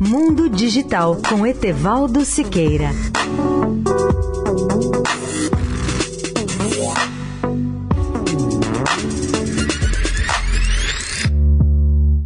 Mundo Digital com Etevaldo Siqueira.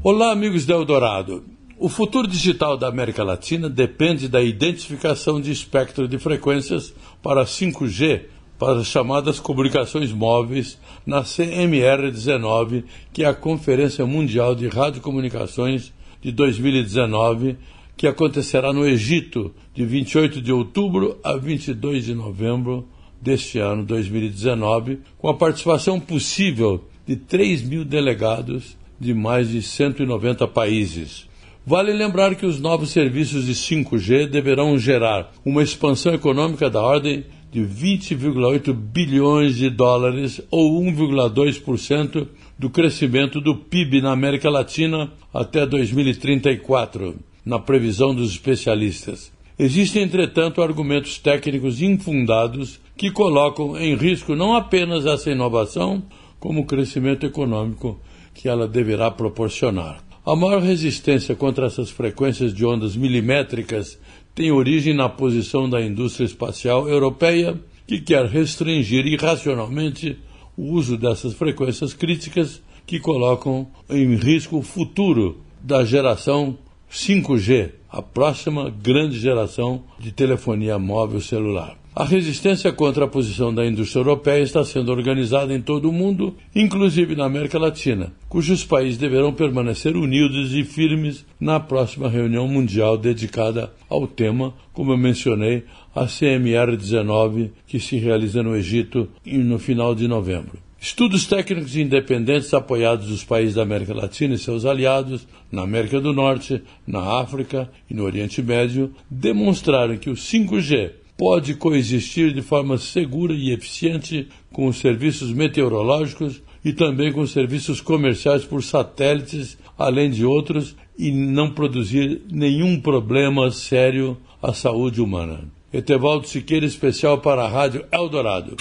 Olá, amigos da Eldorado. O futuro digital da América Latina depende da identificação de espectro de frequências para 5G para as chamadas comunicações móveis na CMR19, que é a Conferência Mundial de Radiocomunicações de 2019, que acontecerá no Egito de 28 de outubro a 22 de novembro deste ano 2019, com a participação possível de 3 mil delegados de mais de 190 países. Vale lembrar que os novos serviços de 5G deverão gerar uma expansão econômica da ordem de 20,8 bilhões de dólares ou 1,2% do crescimento do PIB na América Latina até 2034, na previsão dos especialistas. Existem, entretanto, argumentos técnicos infundados que colocam em risco não apenas essa inovação, como o crescimento econômico que ela deverá proporcionar. A maior resistência contra essas frequências de ondas milimétricas tem origem na posição da indústria espacial europeia, que quer restringir irracionalmente o uso dessas frequências críticas que colocam em risco o futuro da geração 5G, a próxima grande geração de telefonia móvel celular. A resistência contra a posição da indústria europeia está sendo organizada em todo o mundo, inclusive na América Latina, cujos países deverão permanecer unidos e firmes na próxima reunião mundial dedicada ao tema, como eu mencionei, a CMR 19, que se realiza no Egito no final de novembro. Estudos técnicos independentes apoiados dos países da América Latina e seus aliados, na América do Norte, na África e no Oriente Médio, demonstraram que o 5G pode coexistir de forma segura e eficiente com os serviços meteorológicos e também com os serviços comerciais por satélites, além de outros, e não produzir nenhum problema sério à saúde humana. Etevaldo Siqueira, especial para a Rádio Eldorado.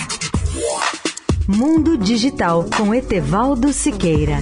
Mundo Digital com Etevaldo Siqueira.